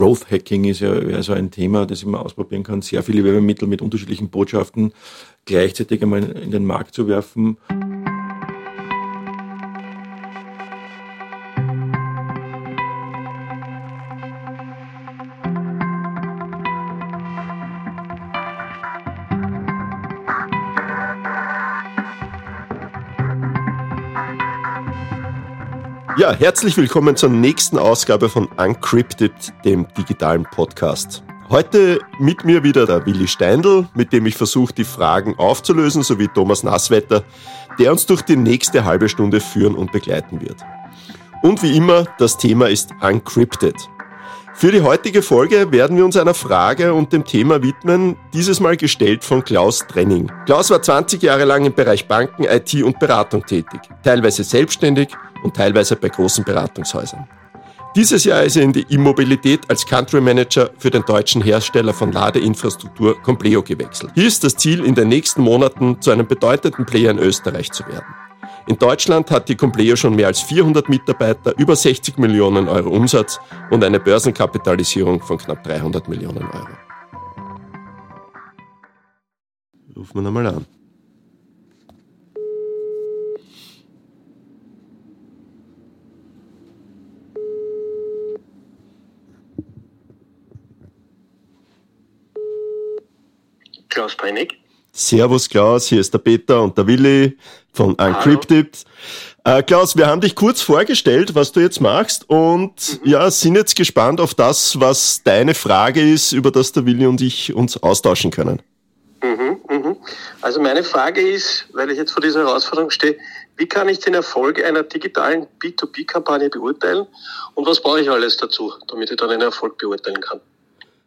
Growth Hacking ist ja so ein Thema, das man ausprobieren kann, sehr viele Werbemittel mit unterschiedlichen Botschaften gleichzeitig einmal in den Markt zu werfen. Ja, herzlich willkommen zur nächsten Ausgabe von Uncrypted, dem digitalen Podcast. Heute mit mir wieder der Willi Steindl, mit dem ich versuche, die Fragen aufzulösen, sowie Thomas Nasswetter, der uns durch die nächste halbe Stunde führen und begleiten wird. Und wie immer, das Thema ist Uncrypted. Für die heutige Folge werden wir uns einer Frage und dem Thema widmen, dieses Mal gestellt von Klaus Trenning. Klaus war 20 Jahre lang im Bereich Banken, IT und Beratung tätig, teilweise selbstständig und teilweise bei großen Beratungshäusern. Dieses Jahr ist er in die Immobilität als Country Manager für den deutschen Hersteller von Ladeinfrastruktur Compleo gewechselt. Hier ist das Ziel, in den nächsten Monaten zu einem bedeutenden Player in Österreich zu werden. In Deutschland hat die Compleo schon mehr als 400 Mitarbeiter, über 60 Millionen Euro Umsatz und eine Börsenkapitalisierung von knapp 300 Millionen Euro. Rufen wir nochmal an. Klaus Breinig. Servus Klaus, hier ist der Peter und der Willi von Uncrypted. Äh, Klaus, wir haben dich kurz vorgestellt, was du jetzt machst und mhm. ja, sind jetzt gespannt auf das, was deine Frage ist, über das der Willi und ich uns austauschen können. Mhm, mhm. Also meine Frage ist, weil ich jetzt vor dieser Herausforderung stehe, wie kann ich den Erfolg einer digitalen B2B-Kampagne beurteilen und was brauche ich alles dazu, damit ich dann den Erfolg beurteilen kann?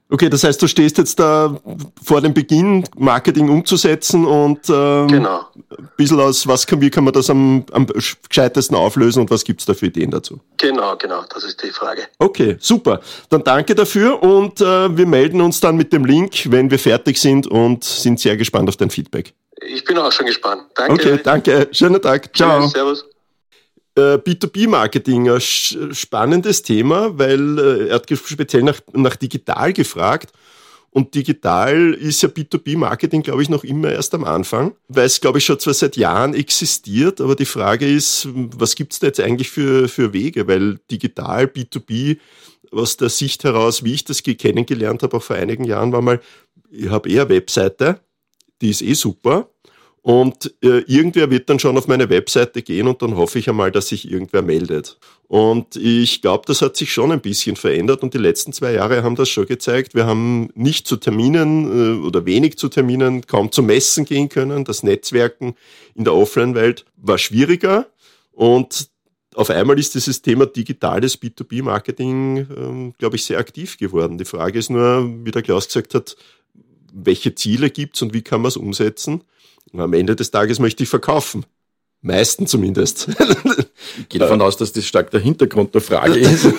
Okay, das heißt, du stehst jetzt da vor dem Beginn, Marketing umzusetzen und ähm, genau. ein bisschen aus, was kann, wie kann man das am, am gescheitesten auflösen und was gibt's da für Ideen dazu? Genau, genau, das ist die Frage. Okay, super. Dann danke dafür und äh, wir melden uns dann mit dem Link, wenn wir fertig sind und sind sehr gespannt auf dein Feedback. Ich bin auch schon gespannt. Danke. Okay, danke. Schönen Tag. Ciao. Tschüss, servus. Äh, B2B-Marketing, ein spannendes Thema, weil äh, er hat speziell nach, nach digital gefragt. Und digital ist ja B2B-Marketing, glaube ich, noch immer erst am Anfang, weil es, glaube ich, schon zwar seit Jahren existiert, aber die Frage ist, was gibt es da jetzt eigentlich für, für Wege? Weil digital, B2B, aus der Sicht heraus, wie ich das kennengelernt habe, auch vor einigen Jahren, war mal, ich habe eher Webseite, die ist eh super, und äh, irgendwer wird dann schon auf meine Webseite gehen und dann hoffe ich einmal, dass sich irgendwer meldet. Und ich glaube, das hat sich schon ein bisschen verändert und die letzten zwei Jahre haben das schon gezeigt. Wir haben nicht zu Terminen äh, oder wenig zu Terminen, kaum zu Messen gehen können. Das Netzwerken in der Offline-Welt war schwieriger und auf einmal ist dieses Thema digitales B2B-Marketing, ähm, glaube ich, sehr aktiv geworden. Die Frage ist nur, wie der Klaus gesagt hat, welche Ziele gibt's und wie kann man es umsetzen? Und am Ende des Tages möchte ich verkaufen. Meisten zumindest. Ich gehe davon aus, dass das stark der Hintergrund der Frage ist.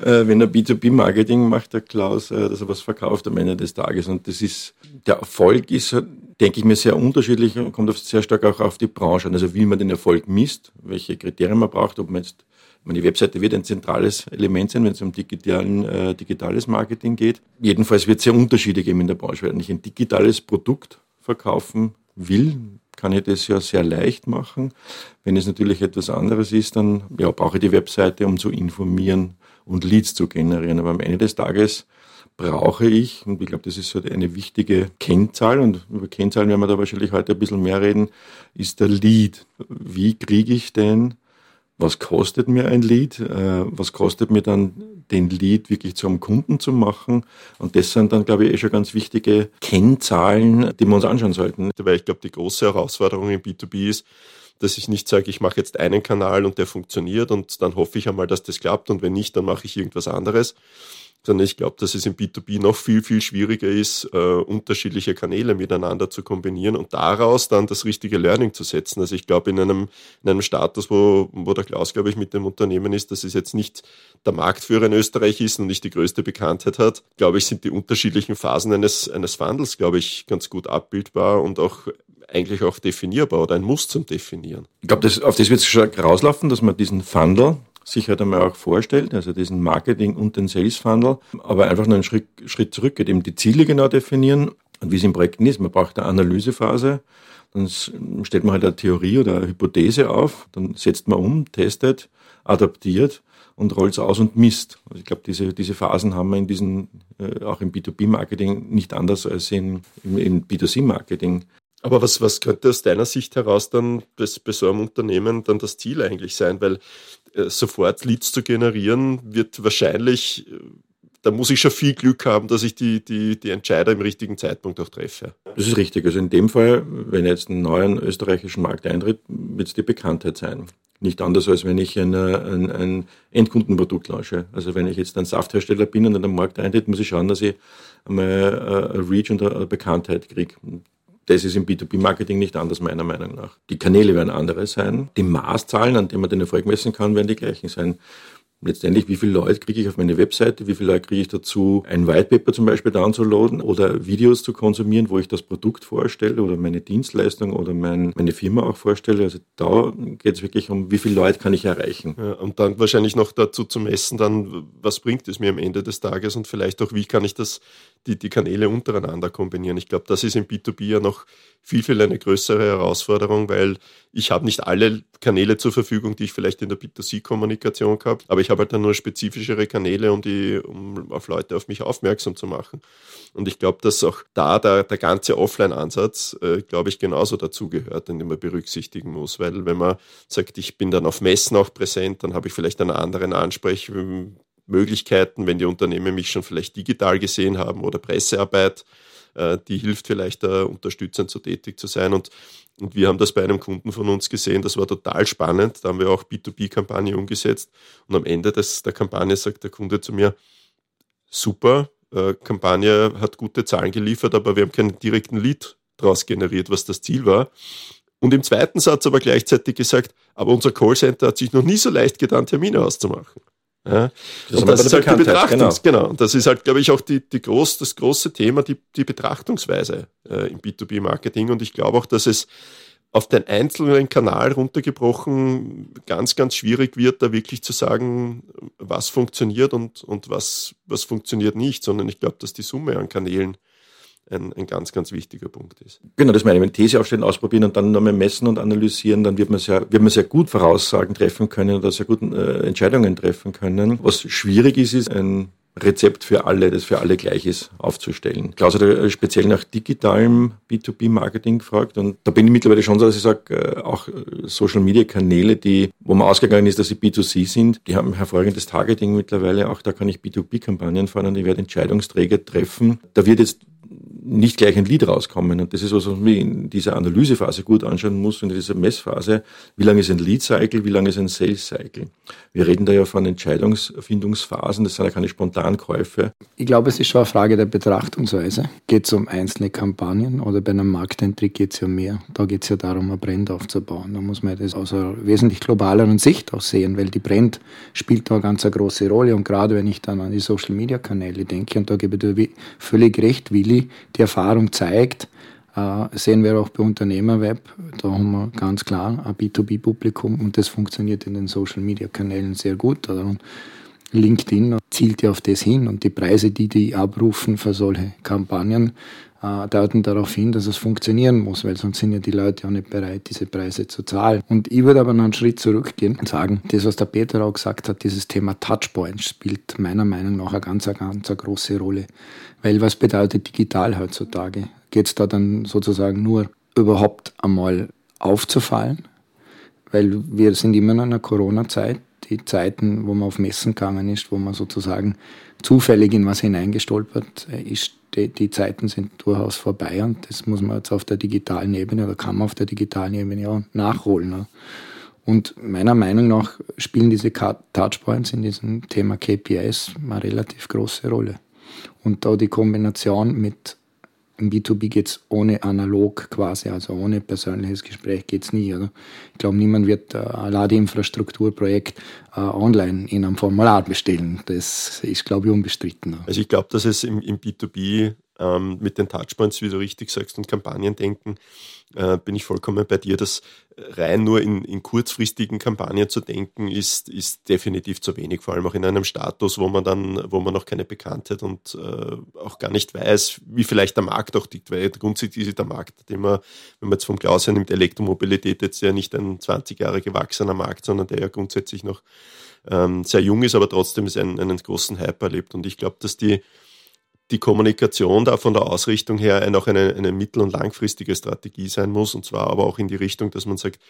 Äh, wenn er B2B-Marketing macht, der Klaus, äh, dass er was verkauft am Ende des Tages. Und das ist, der Erfolg ist, denke ich mir, sehr unterschiedlich und kommt sehr stark auch auf die Branche an. Also wie man den Erfolg misst, welche Kriterien man braucht, ob man jetzt meine Webseite wird ein zentrales Element sein, wenn es um digitalen, äh, digitales Marketing geht. Jedenfalls wird es sehr Unterschiede geben in der Branche. Wenn ich ein digitales Produkt verkaufen will, kann ich das ja sehr leicht machen. Wenn es natürlich etwas anderes ist, dann ja, brauche ich die Webseite, um zu informieren und Leads zu generieren. Aber am Ende des Tages brauche ich, und ich glaube, das ist so eine wichtige Kennzahl, und über Kennzahlen werden wir da wahrscheinlich heute ein bisschen mehr reden, ist der Lead. Wie kriege ich denn was kostet mir ein Lead, äh, was kostet mir dann den Lead wirklich zum Kunden zu machen. Und das sind dann, glaube ich, eh schon ganz wichtige Kennzahlen, die wir uns anschauen sollten. Weil ich glaube, die große Herausforderung im B2B ist, dass ich nicht sage, ich mache jetzt einen Kanal und der funktioniert und dann hoffe ich einmal, dass das klappt und wenn nicht, dann mache ich irgendwas anderes, sondern ich glaube, dass es im B2B noch viel, viel schwieriger ist, äh, unterschiedliche Kanäle miteinander zu kombinieren und daraus dann das richtige Learning zu setzen. Also ich glaube, in einem, in einem Status, wo, wo der Klaus, glaube ich, mit dem Unternehmen ist, dass es jetzt nicht der Marktführer in Österreich ist und nicht die größte Bekanntheit hat, glaube ich, sind die unterschiedlichen Phasen eines, eines Wandels, glaube ich, ganz gut abbildbar und auch eigentlich auch definierbar oder ein Muss zum Definieren. Ich glaube, das, auf das wird es schon rauslaufen, dass man diesen Funnel sich halt einmal auch vorstellt, also diesen Marketing und den Sales Funnel, aber einfach nur einen Schritt, Schritt zurück geht, eben die Ziele genau definieren und wie es im Projekt ist. Man braucht eine Analysephase, dann stellt man halt eine Theorie oder eine Hypothese auf, dann setzt man um, testet, adaptiert und rollt es aus und misst. Also ich glaube, diese, diese Phasen haben wir in diesen, äh, auch im B2B-Marketing nicht anders als in, im, im B2C-Marketing. Aber was, was könnte aus deiner Sicht heraus dann bei, bei so einem Unternehmen dann das Ziel eigentlich sein? Weil äh, sofort Leads zu generieren wird wahrscheinlich, äh, da muss ich schon viel Glück haben, dass ich die, die, die Entscheider im richtigen Zeitpunkt auch treffe. Das ist richtig. Also in dem Fall, wenn jetzt ein neuen österreichischen Markt eintritt, wird es die Bekanntheit sein. Nicht anders, als wenn ich eine, ein, ein Endkundenprodukt launche. Also wenn ich jetzt ein Safthersteller bin und in den Markt eintritt, muss ich schauen, dass ich einmal äh, eine Reach und eine Bekanntheit kriege. Das ist im B2B-Marketing nicht anders, meiner Meinung nach. Die Kanäle werden andere sein. Die Maßzahlen, an denen man den Erfolg messen kann, werden die gleichen sein letztendlich, wie viele Leute kriege ich auf meine Webseite, wie viele Leute kriege ich dazu, ein Whitepaper zum Beispiel downzuladen oder Videos zu konsumieren, wo ich das Produkt vorstelle oder meine Dienstleistung oder mein, meine Firma auch vorstelle. Also da geht es wirklich um, wie viele Leute kann ich erreichen. Ja, und dann wahrscheinlich noch dazu zu messen, dann, was bringt es mir am Ende des Tages und vielleicht auch, wie kann ich das, die, die Kanäle untereinander kombinieren. Ich glaube, das ist im B2B ja noch viel, viel eine größere Herausforderung, weil ich habe nicht alle Kanäle zur Verfügung, die ich vielleicht in der B2C-Kommunikation habe, aber ich habe halt dann nur spezifischere Kanäle, um, die, um auf Leute auf mich aufmerksam zu machen. Und ich glaube, dass auch da der, der ganze Offline-Ansatz, äh, glaube ich, genauso dazugehört, den man berücksichtigen muss. Weil wenn man sagt, ich bin dann auf Messen auch präsent, dann habe ich vielleicht einen anderen Ansprechmöglichkeiten, wenn die Unternehmen mich schon vielleicht digital gesehen haben oder Pressearbeit die hilft vielleicht da unterstützend so tätig zu sein. Und, und wir haben das bei einem Kunden von uns gesehen, das war total spannend. Da haben wir auch B2B-Kampagne umgesetzt. Und am Ende des, der Kampagne sagt der Kunde zu mir, super, äh, Kampagne hat gute Zahlen geliefert, aber wir haben keinen direkten Lead daraus generiert, was das Ziel war. Und im zweiten Satz aber gleichzeitig gesagt, aber unser Callcenter hat sich noch nie so leicht getan, Termine auszumachen. Ja. Das und das ist halt die Betrachtungs genau. genau. Das ist halt, glaube ich, auch die, die groß, das große Thema, die, die Betrachtungsweise äh, im B2B-Marketing. Und ich glaube auch, dass es auf den einzelnen Kanal runtergebrochen ganz, ganz schwierig wird, da wirklich zu sagen, was funktioniert und, und was, was funktioniert nicht, sondern ich glaube, dass die Summe an Kanälen ein, ein ganz, ganz wichtiger Punkt ist. Genau, das meine ich. Wenn These aufstellen, ausprobieren und dann nochmal messen und analysieren, dann wird man sehr, wird man sehr gut Voraussagen treffen können oder sehr gut äh, Entscheidungen treffen können. Was schwierig ist, ist ein Rezept für alle, das für alle gleich ist, aufzustellen. Klaus hat äh, speziell nach digitalem B2B-Marketing gefragt und da bin ich mittlerweile schon so, dass ich sage, äh, auch äh, Social-Media-Kanäle, die, wo man ausgegangen ist, dass sie B2C sind, die haben hervorragendes Targeting mittlerweile. Auch da kann ich B2B-Kampagnen fahren und ich werde Entscheidungsträger treffen. Da wird jetzt nicht gleich ein Lied rauskommen. Und das ist was, was man in dieser Analysephase gut anschauen muss, in dieser Messphase. Wie lange ist ein Lead-Cycle, wie lange ist ein Sales-Cycle? Wir reden da ja von Entscheidungsfindungsphasen, das sind ja keine Spontankäufe. Ich glaube, es ist schon eine Frage der Betrachtungsweise. Geht es um einzelne Kampagnen oder bei einem Markteintritt geht es ja mehr. Da geht es ja darum, ein Brand aufzubauen. Da muss man das aus einer wesentlich globaleren Sicht auch sehen, weil die Brand spielt da eine ganz große Rolle. Und gerade wenn ich dann an die Social-Media-Kanäle denke, und da gebe ich dir völlig recht, Willi, die Erfahrung zeigt, äh, sehen wir auch bei Unternehmerweb, da haben wir ganz klar ein B2B-Publikum und das funktioniert in den Social-Media-Kanälen sehr gut. Und LinkedIn zielt ja auf das hin und die Preise, die die abrufen für solche Kampagnen, äh, deuten darauf hin, dass es funktionieren muss, weil sonst sind ja die Leute auch nicht bereit, diese Preise zu zahlen. Und ich würde aber noch einen Schritt zurückgehen und sagen, das, was der Peter auch gesagt hat, dieses Thema Touchpoints spielt meiner Meinung nach eine ganz, ganz eine große Rolle. Weil was bedeutet digital heutzutage? Geht es da dann sozusagen nur überhaupt einmal aufzufallen? Weil wir sind immer in einer Corona-Zeit, die Zeiten, wo man auf Messen gegangen ist, wo man sozusagen zufällig in was hineingestolpert ist, die, die, Zeiten sind durchaus vorbei und das muss man jetzt auf der digitalen Ebene oder kann man auf der digitalen Ebene auch nachholen. Ne? Und meiner Meinung nach spielen diese Touchpoints in diesem Thema KPIs eine relativ große Rolle. Und da die Kombination mit im B2B geht es ohne analog quasi, also ohne persönliches Gespräch geht es nie. Oder? Ich glaube, niemand wird äh, ein Ladeinfrastrukturprojekt äh, online in einem Formular bestellen. Das ist, glaube ich, unbestritten. Also ich glaube, dass es im, im B2B ähm, mit den Touchpoints, wie du richtig sagst, und Kampagnen denken, äh, bin ich vollkommen bei dir, dass rein nur in, in kurzfristigen Kampagnen zu denken, ist, ist definitiv zu wenig, vor allem auch in einem Status, wo man dann, wo man noch keine Bekanntheit und äh, auch gar nicht weiß, wie vielleicht der Markt auch liegt, weil grundsätzlich ist der Markt, den man, wenn man jetzt vom Klaus her nimmt, Elektromobilität jetzt ja nicht ein 20 Jahre gewachsener Markt, sondern der ja grundsätzlich noch ähm, sehr jung ist, aber trotzdem ist ein, einen großen Hype erlebt. Und ich glaube, dass die, die Kommunikation da von der Ausrichtung her noch eine, eine mittel- und langfristige Strategie sein muss. Und zwar aber auch in die Richtung, dass man sagt,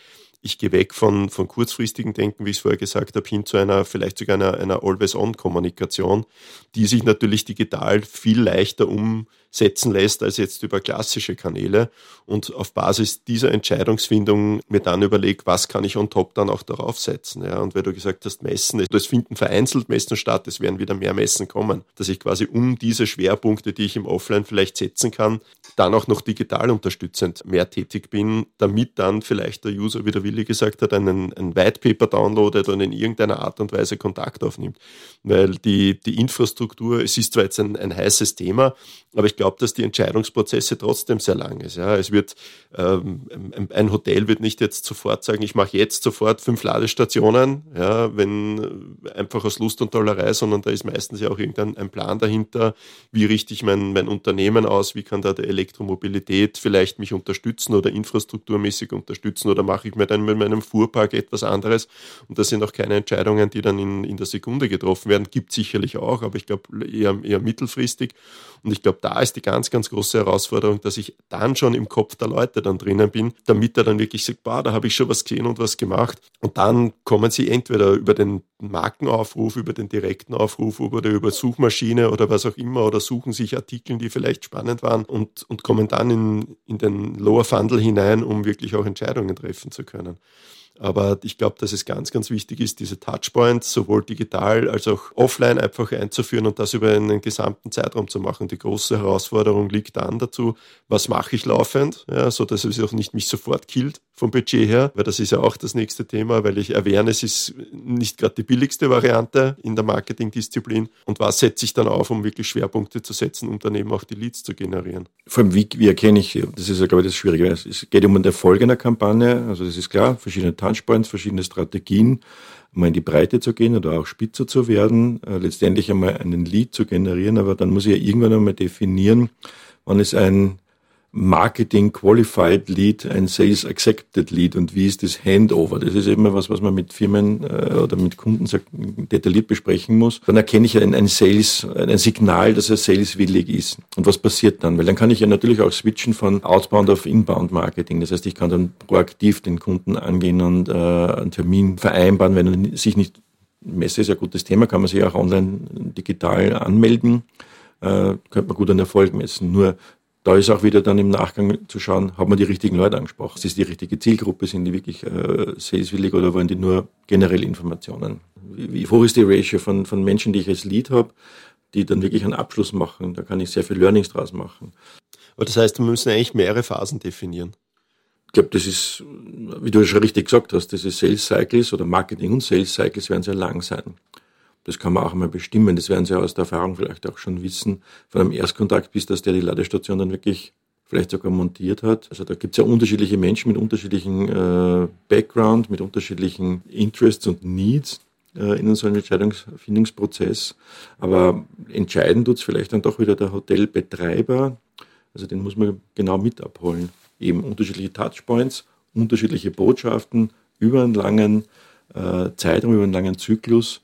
ich gehe weg von, von kurzfristigen Denken, wie ich es vorher gesagt habe, hin zu einer, vielleicht sogar einer, einer Always-On-Kommunikation, die sich natürlich digital viel leichter umsetzen lässt als jetzt über klassische Kanäle und auf Basis dieser Entscheidungsfindung mir dann überlege, was kann ich on top dann auch darauf setzen. Ja, und weil du gesagt hast, Messen, das finden vereinzelt Messen statt, es werden wieder mehr Messen kommen, dass ich quasi um diese Schwerpunkte, die ich im Offline vielleicht setzen kann, dann auch noch digital unterstützend mehr tätig bin, damit dann vielleicht der User wieder Willi gesagt hat, einen, ein White Paper downloadet und in irgendeiner Art und Weise Kontakt aufnimmt. Weil die, die Infrastruktur, es ist zwar jetzt ein, ein heißes Thema, aber ich glaube, dass die Entscheidungsprozesse trotzdem sehr lang ist. Ja, es wird, ähm, ein Hotel wird nicht jetzt sofort sagen, ich mache jetzt sofort fünf Ladestationen, ja, wenn einfach aus Lust und Tollerei, sondern da ist meistens ja auch irgendein ein Plan dahinter, wie richte ich mein, mein Unternehmen aus, wie kann da der Elektromobilität vielleicht mich unterstützen oder infrastrukturmäßig unterstützen oder mache ich mir dann mit meinem Fuhrpark etwas anderes. Und das sind auch keine Entscheidungen, die dann in, in der Sekunde getroffen werden. Gibt sicherlich auch, aber ich glaube eher, eher mittelfristig. Und ich glaube, da ist die ganz, ganz große Herausforderung, dass ich dann schon im Kopf der Leute dann drinnen bin, damit er dann wirklich sagt, boah, da habe ich schon was gesehen und was gemacht. Und dann kommen sie entweder über den Markenaufruf, über den direkten Aufruf oder über Suchmaschine oder was auch immer oder suchen sich Artikel, die vielleicht spannend waren und, und kommen dann in, in den Lower Funnel hinein, um wirklich auch Entscheidungen treffen zu können. Aber ich glaube, dass es ganz, ganz wichtig ist, diese Touchpoints sowohl digital als auch offline einfach einzuführen und das über einen gesamten Zeitraum zu machen. Die große Herausforderung liegt dann dazu, was mache ich laufend, ja, so dass es auch nicht mich sofort killt vom Budget her, weil das ist ja auch das nächste Thema, weil ich Awareness ist nicht gerade die billigste Variante in der Marketingdisziplin. Und was setze ich dann auf, um wirklich Schwerpunkte zu setzen, um dann eben auch die Leads zu generieren? Vor allem, wie, wie erkenne ich, das ist ja, glaube ich, das Schwierige. Es geht um den Erfolg einer Kampagne, also das ist klar, verschiedene Touchpoints, verschiedene Strategien, mal in die Breite zu gehen oder auch spitzer zu werden, äh, letztendlich einmal einen Lead zu generieren, aber dann muss ich ja irgendwann einmal definieren, wann ist ein Marketing Qualified Lead, ein Sales Accepted Lead und wie ist das Handover? Das ist eben was, was man mit Firmen äh, oder mit Kunden detailliert besprechen muss. Dann erkenne ich ein, ein Sales, ein Signal, dass er saleswillig ist. Und was passiert dann? Weil dann kann ich ja natürlich auch switchen von Outbound auf Inbound Marketing. Das heißt, ich kann dann proaktiv den Kunden angehen und äh, einen Termin vereinbaren, wenn er sich nicht Messe ist ja ein gutes Thema, kann man sich auch online digital anmelden, äh, könnte man gut einen Erfolg messen. Nur da ist auch wieder dann im Nachgang zu schauen, haben wir die richtigen Leute angesprochen? Ist das die richtige Zielgruppe? Sind die wirklich äh, saleswillig oder wollen die nur generell Informationen? Wie, wie hoch ist die Ratio von, von Menschen, die ich als Lead habe, die dann wirklich einen Abschluss machen? Da kann ich sehr viel Learnings draus machen. Aber das heißt, wir müssen eigentlich mehrere Phasen definieren. Ich glaube, das ist, wie du schon richtig gesagt hast, diese Sales Cycles oder Marketing und Sales Cycles werden sehr lang sein. Das kann man auch mal bestimmen. Das werden Sie aus der Erfahrung vielleicht auch schon wissen. Von einem Erstkontakt bis, dass der die Ladestation dann wirklich vielleicht sogar montiert hat. Also da gibt es ja unterschiedliche Menschen mit unterschiedlichen äh, Background, mit unterschiedlichen Interests und Needs äh, in so einem Entscheidungsfindungsprozess. Aber entscheiden tut es vielleicht dann doch wieder der Hotelbetreiber. Also den muss man genau mit abholen. Eben unterschiedliche Touchpoints, unterschiedliche Botschaften über einen langen äh, Zeitraum, über einen langen Zyklus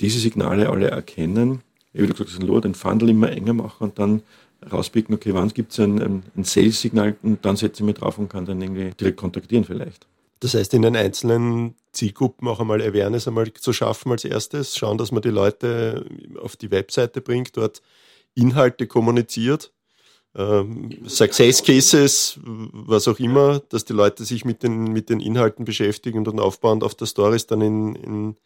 diese Signale alle erkennen, ich würde gesagt, den Lohr, den Funnel immer enger machen und dann rauspicken, okay, wann gibt es ein, ein, Sales-Signal und dann setze ich mich drauf und kann dann irgendwie direkt kontaktieren vielleicht. Das heißt, in den einzelnen Zielgruppen auch einmal Awareness einmal zu schaffen als erstes, schauen, dass man die Leute auf die Webseite bringt, dort Inhalte kommuniziert, ähm, Success Cases, was auch immer, dass die Leute sich mit den, mit den Inhalten beschäftigen und aufbauend auf der Stories dann in in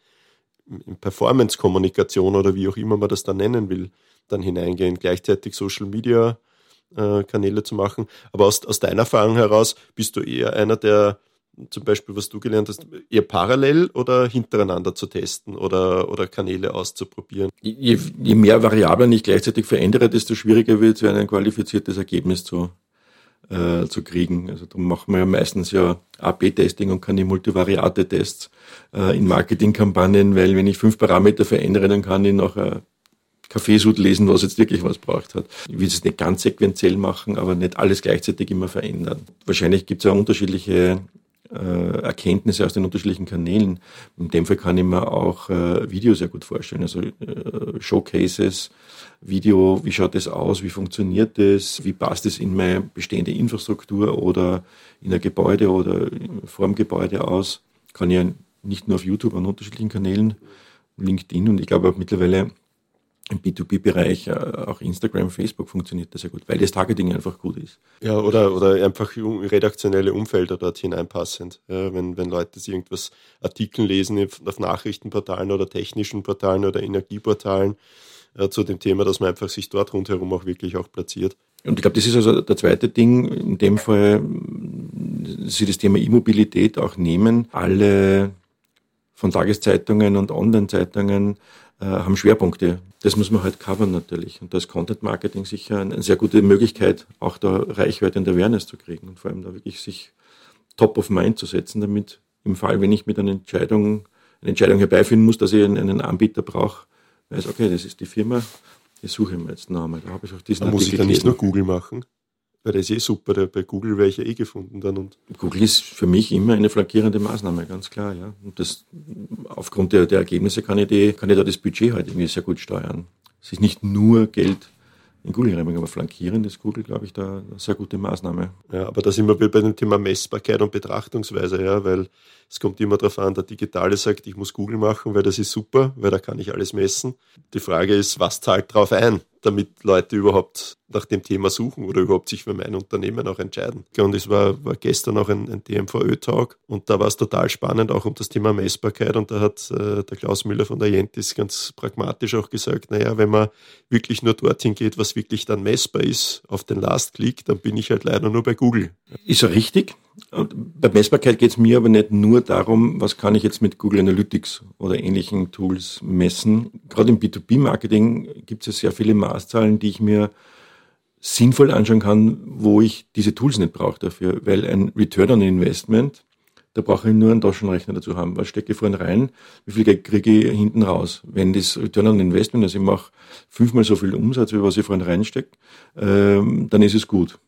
Performance-Kommunikation oder wie auch immer man das dann nennen will, dann hineingehen, gleichzeitig Social Media äh, Kanäle zu machen. Aber aus, aus deiner Erfahrung heraus bist du eher einer, der zum Beispiel, was du gelernt hast, eher parallel oder hintereinander zu testen oder, oder Kanäle auszuprobieren? Je, je mehr Variablen ich gleichzeitig verändere, desto schwieriger wird es, ein qualifiziertes Ergebnis zu, äh, zu kriegen. Also darum machen wir ja meistens ja AB-Testing und keine Multivariate-Tests äh, in Marketingkampagnen, weil wenn ich fünf Parameter verändere, dann kann ich äh, Kaffeesud lesen, was jetzt wirklich was braucht hat. Ich will es nicht ganz sequenziell machen, aber nicht alles gleichzeitig immer verändern. Wahrscheinlich gibt es auch unterschiedliche äh, Erkenntnisse aus den unterschiedlichen Kanälen. In dem Fall kann ich mir auch äh, Video sehr gut vorstellen, also äh, Showcases, Video, wie schaut das aus, wie funktioniert das, wie passt es in meine bestehende Infrastruktur oder in ein Gebäude oder vor dem Gebäude aus. Kann ja nicht nur auf YouTube an unterschiedlichen Kanälen, LinkedIn und ich glaube auch mittlerweile im B2B-Bereich, äh, auch Instagram, Facebook funktioniert das ja gut, weil das Targeting einfach gut ist. Ja, oder, oder einfach redaktionelle Umfelder dort hineinpassend. Ja, wenn, wenn Leute irgendwas Artikel lesen auf Nachrichtenportalen oder technischen Portalen oder Energieportalen äh, zu dem Thema, dass man einfach sich dort rundherum auch wirklich auch platziert. Und ich glaube, das ist also der zweite Ding, in dem Fall Sie das Thema E-Mobilität auch nehmen. Alle von Tageszeitungen und Online-Zeitungen äh, haben Schwerpunkte. Das muss man halt covern natürlich. Und da ist Content Marketing sicher eine, sehr gute Möglichkeit, auch da Reichweite und Awareness zu kriegen und vor allem da wirklich sich top of mind zu setzen, damit im Fall, wenn ich mit einer Entscheidung, eine Entscheidung herbeiführen muss, dass ich einen, einen Anbieter brauche, weiß, okay, das ist die Firma, die suche ich mir jetzt noch einmal. Da habe ich auch diesen muss ich dann nicht nur Google machen. Weil das ist eh super, bei Google wäre ich ja eh gefunden dann. Und Google ist für mich immer eine flankierende Maßnahme, ganz klar, ja. Und das, aufgrund der, der Ergebnisse kann ich, die, kann ich da das Budget halt irgendwie sehr gut steuern. Es ist nicht nur Geld, in Google reinbringen. Aber flankieren ist Google, glaube ich, da eine sehr gute Maßnahme. Ja, aber da sind wir bei dem Thema Messbarkeit und Betrachtungsweise, ja, weil es kommt immer darauf an, der Digitale sagt, ich muss Google machen, weil das ist super, weil da kann ich alles messen. Die Frage ist, was zahlt drauf ein? Damit Leute überhaupt nach dem Thema suchen oder überhaupt sich für mein Unternehmen auch entscheiden. Und es war, war gestern auch ein, ein DMVÖ-Talk und da war es total spannend, auch um das Thema Messbarkeit. Und da hat äh, der Klaus Müller von der Jentis ganz pragmatisch auch gesagt, naja, wenn man wirklich nur dorthin geht, was wirklich dann messbar ist, auf den Last-Click, dann bin ich halt leider nur bei Google. Ist ja richtig. Bei Messbarkeit geht es mir aber nicht nur darum, was kann ich jetzt mit Google Analytics oder ähnlichen Tools messen. Gerade im B2B-Marketing gibt es ja sehr viele Maßzahlen, die ich mir sinnvoll anschauen kann, wo ich diese Tools nicht brauche dafür, weil ein Return on Investment da brauche ich nur einen Taschenrechner dazu haben. Was stecke ich vorhin rein? Wie viel Geld kriege ich hinten raus? Wenn das Return on Investment, also ich mache fünfmal so viel Umsatz, wie was ich vorhin reinstecke, ähm, dann ist es gut.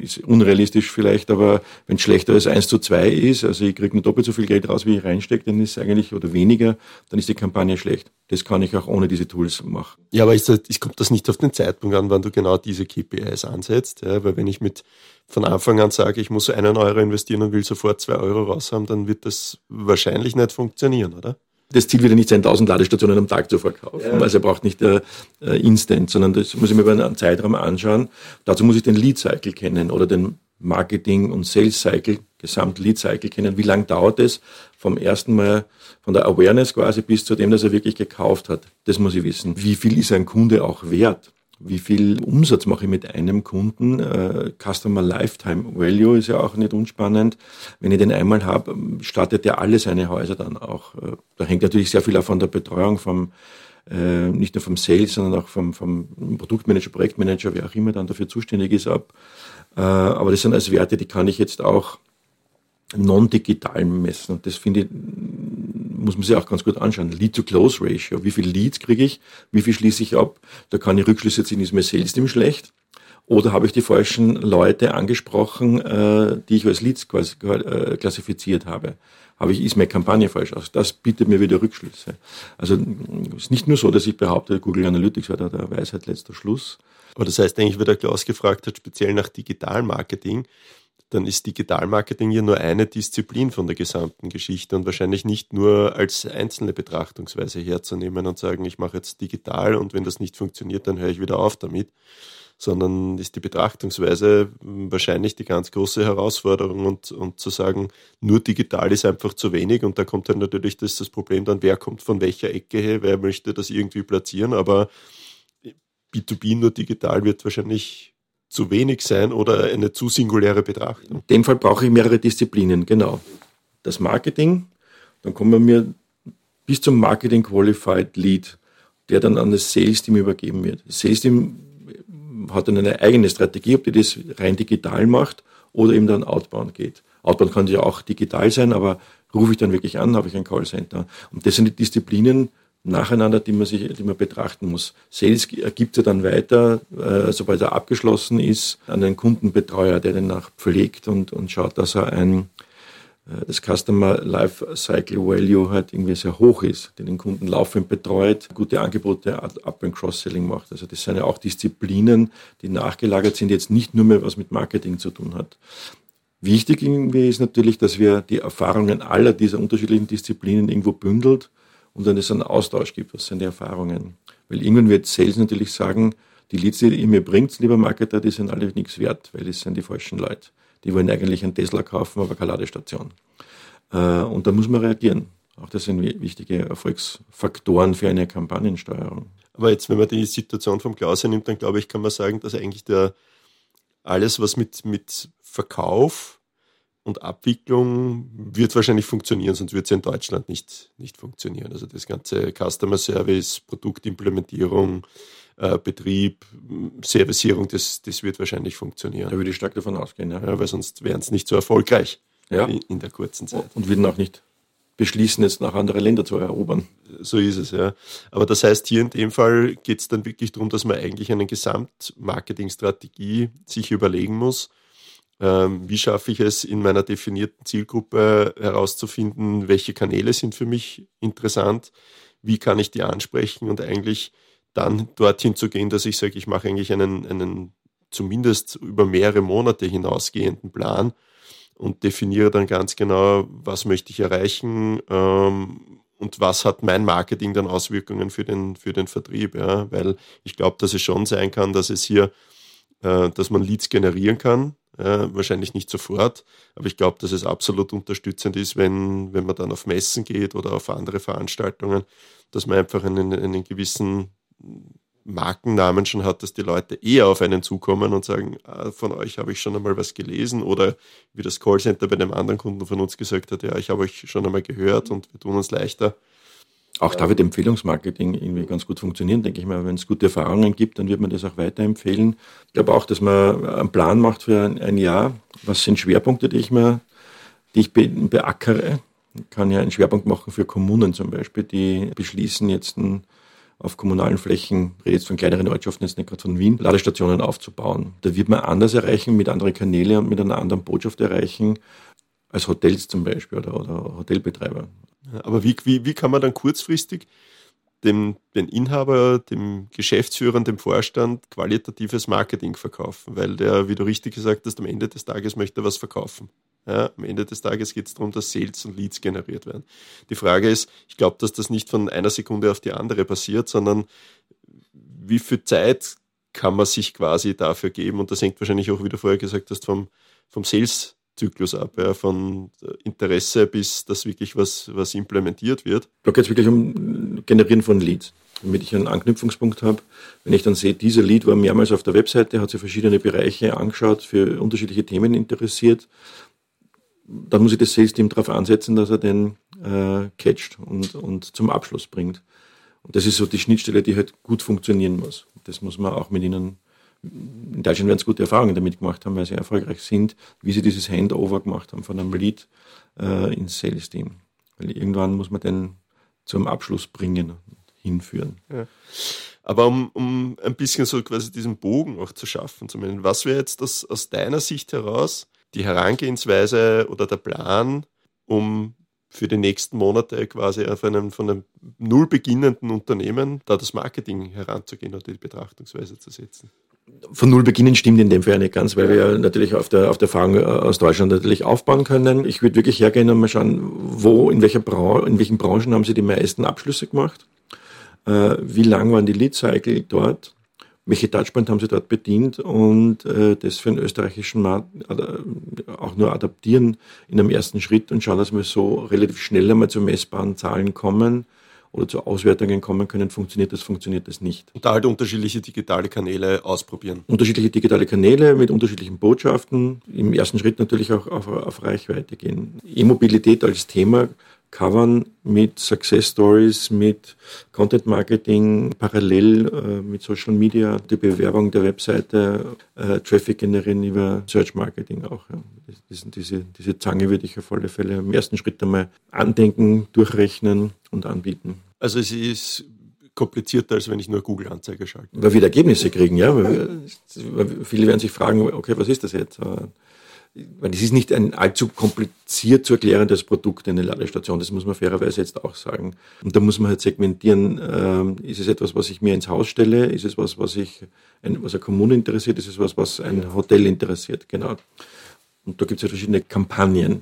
Ist unrealistisch vielleicht, aber wenn es schlechter als 1 zu 2 ist, also ich kriege nur doppelt so viel Geld raus, wie ich reinstecke, dann ist es eigentlich, oder weniger, dann ist die Kampagne schlecht. Das kann ich auch ohne diese Tools machen. Ja, aber ist das, ist, kommt das nicht auf den Zeitpunkt an, wann du genau diese KPIs ansetzt? Ja, weil wenn ich mit von Anfang an sage, ich muss einen Euro investieren und will sofort zwei Euro raus haben, dann wird das wahrscheinlich nicht funktionieren, oder? Das Ziel wird ja nicht sein, 1000 Ladestationen am Tag zu verkaufen. Ja. Also er braucht nicht äh, äh, Instant, sondern das muss ich mir über einen Zeitraum anschauen. Dazu muss ich den Lead Cycle kennen oder den Marketing- und Sales Cycle, Gesamt Lead Cycle kennen. Wie lange dauert es vom ersten Mal, von der Awareness quasi bis zu dem, dass er wirklich gekauft hat? Das muss ich wissen. Wie viel ist ein Kunde auch wert? Wie viel Umsatz mache ich mit einem Kunden. Äh, Customer Lifetime Value ist ja auch nicht unspannend. Wenn ich den einmal habe, startet der alle seine Häuser dann auch. Äh, da hängt natürlich sehr viel auch von der Betreuung vom äh, nicht nur vom Sales, sondern auch vom, vom Produktmanager, Projektmanager, wer auch immer dann dafür zuständig ist, ab. Äh, aber das sind als Werte, die kann ich jetzt auch non-digital messen. Und das finde ich muss man sich auch ganz gut anschauen. Lead-to-Close-Ratio. Wie viele Leads kriege ich? Wie viel schließe ich ab? Da kann ich Rückschlüsse ziehen, ist mir Sales Team schlecht? Oder habe ich die falschen Leute angesprochen, äh, die ich als Leads quasi, äh, klassifiziert habe? Habe ich, ist meine Kampagne falsch aus? Das bietet mir wieder Rückschlüsse. Also es ist nicht nur so, dass ich behaupte, Google Analytics war da der Weisheit letzter Schluss. Aber das heißt eigentlich, wie der Klaus gefragt hat, speziell nach Digitalmarketing, dann ist Digitalmarketing ja nur eine Disziplin von der gesamten Geschichte und wahrscheinlich nicht nur als einzelne Betrachtungsweise herzunehmen und sagen, ich mache jetzt digital und wenn das nicht funktioniert, dann höre ich wieder auf damit, sondern ist die Betrachtungsweise wahrscheinlich die ganz große Herausforderung und, und zu sagen, nur digital ist einfach zu wenig und da kommt dann natürlich das, das Problem dann, wer kommt von welcher Ecke her, wer möchte das irgendwie platzieren, aber B2B nur digital wird wahrscheinlich zu wenig sein oder eine zu singuläre Betrachtung. In dem Fall brauche ich mehrere Disziplinen, genau. das Marketing, dann kommen wir bis zum Marketing Qualified Lead, der dann an das Sales Team übergeben wird. Das Sales Team hat dann eine eigene Strategie, ob die das rein digital macht oder eben dann outbound geht. Outbound kann ja auch digital sein, aber rufe ich dann wirklich an, habe ich ein Callcenter. Und das sind die Disziplinen nacheinander, die man sich, die man betrachten muss. Sales ergibt ja dann weiter, äh, sobald er abgeschlossen ist, an den Kundenbetreuer, der den nach pflegt und, und schaut, dass er ein äh, das Customer Life Cycle Value halt irgendwie sehr hoch ist, der den Kunden laufend betreut, gute Angebote Up- and Cross-Selling macht. Also das sind ja auch Disziplinen, die nachgelagert sind, jetzt nicht nur mehr was mit Marketing zu tun hat. Wichtig irgendwie ist natürlich, dass wir die Erfahrungen aller dieser unterschiedlichen Disziplinen irgendwo bündelt und dann es einen Austausch gibt. Was sind die Erfahrungen? Weil irgendwann wird Sales natürlich sagen, die Leads, die ihr mir bringt, lieber Marketer, die sind alle nichts wert, weil das sind die falschen Leute. Die wollen eigentlich einen Tesla kaufen, aber keine Ladestation. Äh, und da muss man reagieren. Auch das sind wichtige Erfolgsfaktoren für eine Kampagnensteuerung. Aber jetzt, wenn man die Situation vom Klaus nimmt, dann glaube ich, kann man sagen, dass eigentlich der, alles, was mit, mit Verkauf und Abwicklung wird wahrscheinlich funktionieren, sonst wird es ja in Deutschland nicht, nicht funktionieren. Also das ganze Customer Service, Produktimplementierung, äh, Betrieb, Servicierung, das, das wird wahrscheinlich funktionieren. Da würde ich stark davon ausgehen, ja. ja weil sonst wären es nicht so erfolgreich ja. in, in der kurzen Zeit. Und würden auch nicht beschließen, jetzt nach andere Länder zu erobern. So ist es, ja. Aber das heißt, hier in dem Fall geht es dann wirklich darum, dass man eigentlich eine Gesamtmarketingstrategie sich überlegen muss. Ähm, wie schaffe ich es, in meiner definierten Zielgruppe herauszufinden, welche Kanäle sind für mich interessant, wie kann ich die ansprechen und eigentlich dann dorthin zu gehen, dass ich sage, ich mache eigentlich einen, einen zumindest über mehrere Monate hinausgehenden Plan und definiere dann ganz genau, was möchte ich erreichen ähm, und was hat mein Marketing dann Auswirkungen für den, für den Vertrieb. Ja? Weil ich glaube, dass es schon sein kann, dass es hier, äh, dass man Leads generieren kann, ja, wahrscheinlich nicht sofort, aber ich glaube, dass es absolut unterstützend ist, wenn, wenn man dann auf Messen geht oder auf andere Veranstaltungen, dass man einfach einen, einen gewissen Markennamen schon hat, dass die Leute eher auf einen zukommen und sagen, ah, von euch habe ich schon einmal was gelesen oder wie das Callcenter bei einem anderen Kunden von uns gesagt hat, ja, ich habe euch schon einmal gehört und wir tun uns leichter. Auch da wird Empfehlungsmarketing irgendwie ganz gut funktionieren, denke ich mal. Wenn es gute Erfahrungen gibt, dann wird man das auch weiterempfehlen. Ich glaube auch, dass man einen Plan macht für ein, ein Jahr. Was sind Schwerpunkte, die ich mir, die ich be beackere? Ich kann ja einen Schwerpunkt machen für Kommunen zum Beispiel, die beschließen jetzt ein auf kommunalen Flächen, rede jetzt von kleineren Ortschaften, jetzt nicht gerade von Wien, Ladestationen aufzubauen. Da wird man anders erreichen, mit anderen Kanälen und mit einer anderen Botschaft erreichen, als Hotels zum Beispiel oder, oder Hotelbetreiber. Aber wie, wie, wie kann man dann kurzfristig dem, den Inhaber, dem Geschäftsführer, dem Vorstand qualitatives Marketing verkaufen? Weil der, wie du richtig gesagt hast, am Ende des Tages möchte er was verkaufen. Ja, am Ende des Tages geht es darum, dass Sales und Leads generiert werden. Die Frage ist, ich glaube, dass das nicht von einer Sekunde auf die andere passiert, sondern wie viel Zeit kann man sich quasi dafür geben? Und das hängt wahrscheinlich auch, wie du vorher gesagt hast, vom, vom Sales-Zyklus ab, ja, von Interesse bis das wirklich was, was implementiert wird. Da geht es wirklich um Generieren von Leads damit ich einen Anknüpfungspunkt habe. Wenn ich dann sehe, dieser Lead war mehrmals auf der Webseite, hat sich verschiedene Bereiche angeschaut, für unterschiedliche Themen interessiert dann muss ich das Sales-Team darauf ansetzen, dass er den äh, catcht und, und zum Abschluss bringt. Und das ist so die Schnittstelle, die halt gut funktionieren muss. Das muss man auch mit ihnen, in Deutschland werden es gute Erfahrungen damit gemacht haben, weil sie erfolgreich sind, wie sie dieses Handover gemacht haben von einem Lead äh, ins Sales-Team. Weil irgendwann muss man den zum Abschluss bringen und hinführen. Ja. Aber um, um ein bisschen so quasi diesen Bogen auch zu schaffen, zumindest, was wäre jetzt das aus deiner Sicht heraus die Herangehensweise oder der Plan, um für die nächsten Monate quasi auf einem von einem null beginnenden Unternehmen da das Marketing heranzugehen oder die Betrachtungsweise zu setzen? Von null beginnen stimmt in dem Fall ja nicht ganz, weil wir natürlich auf der, auf der Erfahrung äh, aus Deutschland natürlich aufbauen können. Ich würde wirklich hergehen und mal schauen, wo, in welcher Branche, in welchen Branchen haben Sie die meisten Abschlüsse gemacht? Äh, wie lang waren die Lead Cycle dort? welche Touchpoint haben sie dort bedient und äh, das für den österreichischen Markt auch nur adaptieren in einem ersten Schritt und schauen, dass wir so relativ schnell einmal zu messbaren Zahlen kommen oder zu Auswertungen kommen können, funktioniert das, funktioniert das nicht. Und da halt unterschiedliche digitale Kanäle ausprobieren. Unterschiedliche digitale Kanäle mit unterschiedlichen Botschaften. Im ersten Schritt natürlich auch auf, auf Reichweite gehen. E-Mobilität als Thema covern mit Success Stories, mit Content Marketing, parallel äh, mit Social Media, die Bewerbung der Webseite, äh, Traffic generieren über Search Marketing auch. Ja. Das, diese, diese Zange würde ich auf alle Fälle im ersten Schritt einmal andenken, durchrechnen und anbieten. Also es ist komplizierter, als wenn ich nur Google-Anzeige schalte. Weil wir Ergebnisse kriegen, ja. Viele werden sich fragen, okay, was ist das jetzt? weil es ist nicht ein allzu kompliziert zu erklärendes Produkt, eine Ladestation, das muss man fairerweise jetzt auch sagen. Und da muss man halt segmentieren, äh, ist es etwas, was ich mir ins Haus stelle, ist es was, was ich, ein, was eine Kommune interessiert, ist es was, was ein Hotel interessiert, genau. Und da gibt es ja verschiedene Kampagnenarten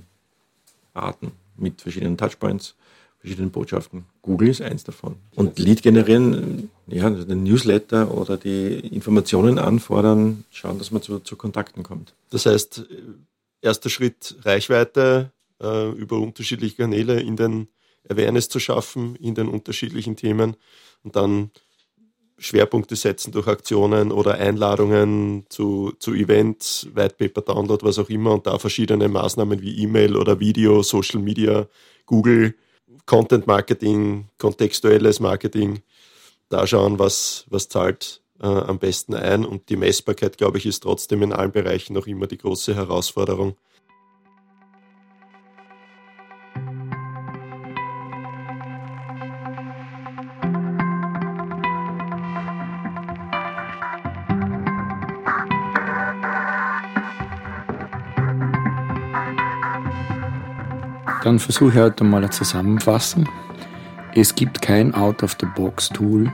mit verschiedenen Touchpoints, verschiedenen Botschaften. Google ist eins davon. Und Lead generieren, ja, den Newsletter oder die Informationen anfordern, schauen, dass man zu, zu Kontakten kommt. Das heißt, erster Schritt Reichweite äh, über unterschiedliche Kanäle in den Awareness zu schaffen, in den unterschiedlichen Themen und dann Schwerpunkte setzen durch Aktionen oder Einladungen zu, zu Events, White Paper Download, was auch immer und da verschiedene Maßnahmen wie E-Mail oder Video, Social Media, Google Content Marketing, kontextuelles Marketing, da schauen, was, was zahlt äh, am besten ein. Und die Messbarkeit, glaube ich, ist trotzdem in allen Bereichen noch immer die große Herausforderung. Dann versuche ich heute mal eine. Es gibt kein Out-of-the-Box-Tool,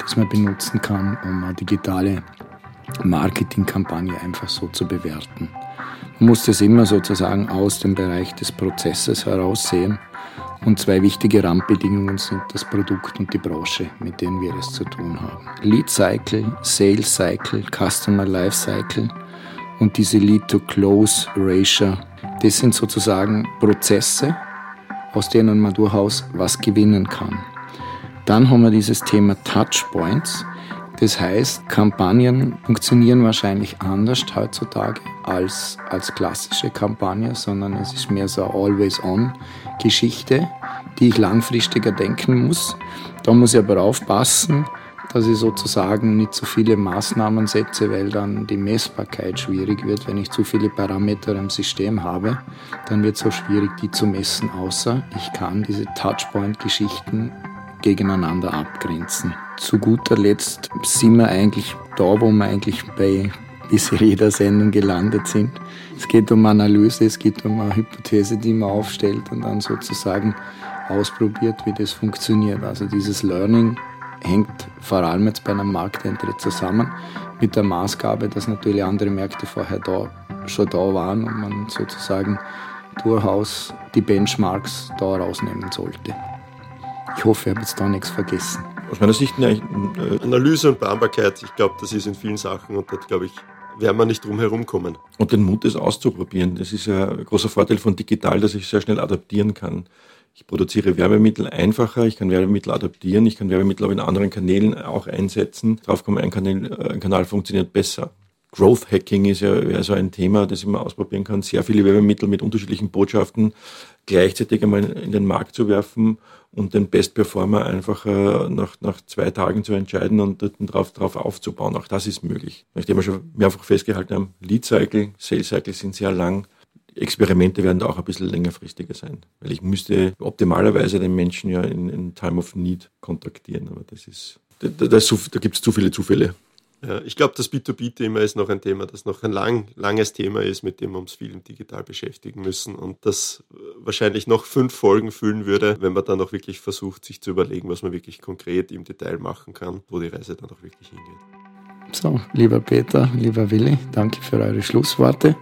das man benutzen kann, um eine digitale Marketingkampagne einfach so zu bewerten. Man muss das immer sozusagen aus dem Bereich des Prozesses heraus sehen. Und zwei wichtige Randbedingungen sind das Produkt und die Branche, mit denen wir es zu tun haben. Lead Cycle, Sales Cycle, Customer Life Cycle und diese Lead-to-Close-Ratio das sind sozusagen Prozesse, aus denen man durchaus was gewinnen kann. Dann haben wir dieses Thema Touchpoints. Das heißt, Kampagnen funktionieren wahrscheinlich anders heutzutage als, als klassische Kampagne, sondern es ist mehr so eine Always-On-Geschichte, die ich langfristiger denken muss. Da muss ich aber aufpassen, dass ich sozusagen nicht zu viele Maßnahmen setze, weil dann die Messbarkeit schwierig wird. Wenn ich zu viele Parameter im System habe, dann wird es auch schwierig, die zu messen, außer ich kann diese Touchpoint-Geschichten gegeneinander abgrenzen. Zu guter Letzt sind wir eigentlich da, wo wir eigentlich bei bisher jeder Sendung gelandet sind. Es geht um Analyse, es geht um eine Hypothese, die man aufstellt und dann sozusagen ausprobiert, wie das funktioniert. Also dieses Learning hängt vor allem jetzt bei einem Markteintritt zusammen mit der Maßgabe, dass natürlich andere Märkte vorher da, schon da waren und man sozusagen durchaus die Benchmarks da rausnehmen sollte. Ich hoffe, ich habe jetzt da nichts vergessen. Aus meiner Sicht eine äh, Analyse und Planbarkeit, ich glaube, das ist in vielen Sachen und dort glaube ich, werden wir nicht drum herum kommen. Und den Mut, das auszuprobieren, das ist ja ein großer Vorteil von digital, dass ich sehr schnell adaptieren kann. Ich produziere Werbemittel einfacher, ich kann Werbemittel adaptieren, ich kann Werbemittel auch in anderen Kanälen auch einsetzen. Drauf kommen, ein Kanal, äh, ein Kanal funktioniert besser. Growth Hacking ist ja, ja so ein Thema, das ich mal ausprobieren kann, sehr viele Werbemittel mit unterschiedlichen Botschaften gleichzeitig einmal in den Markt zu werfen und den Best Performer einfach äh, nach, nach zwei Tagen zu entscheiden und darauf drauf aufzubauen. Auch das ist möglich. Nachdem wir schon mehrfach festgehalten haben, Lead Cycle, Sales Cycle sind sehr lang. Experimente werden da auch ein bisschen längerfristiger sein, weil ich müsste optimalerweise den Menschen ja in, in Time of Need kontaktieren, aber das ist, da, da, da gibt es zu viele Zufälle. Ja, ich glaube, das B2B-Thema ist noch ein Thema, das noch ein lang, langes Thema ist, mit dem wir uns viel digital beschäftigen müssen und das wahrscheinlich noch fünf Folgen füllen würde, wenn man dann auch wirklich versucht, sich zu überlegen, was man wirklich konkret im Detail machen kann, wo die Reise dann auch wirklich hingeht. So, lieber Peter, lieber Willi, danke für eure Schlussworte.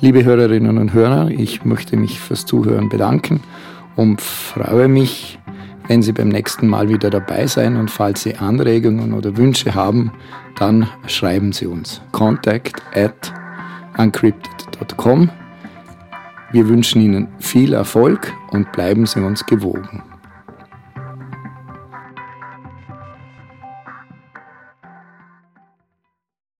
Liebe Hörerinnen und Hörer, ich möchte mich fürs Zuhören bedanken und freue mich, wenn Sie beim nächsten Mal wieder dabei sein und falls Sie Anregungen oder Wünsche haben, dann schreiben Sie uns. Contact at uncrypted.com. Wir wünschen Ihnen viel Erfolg und bleiben Sie uns gewogen.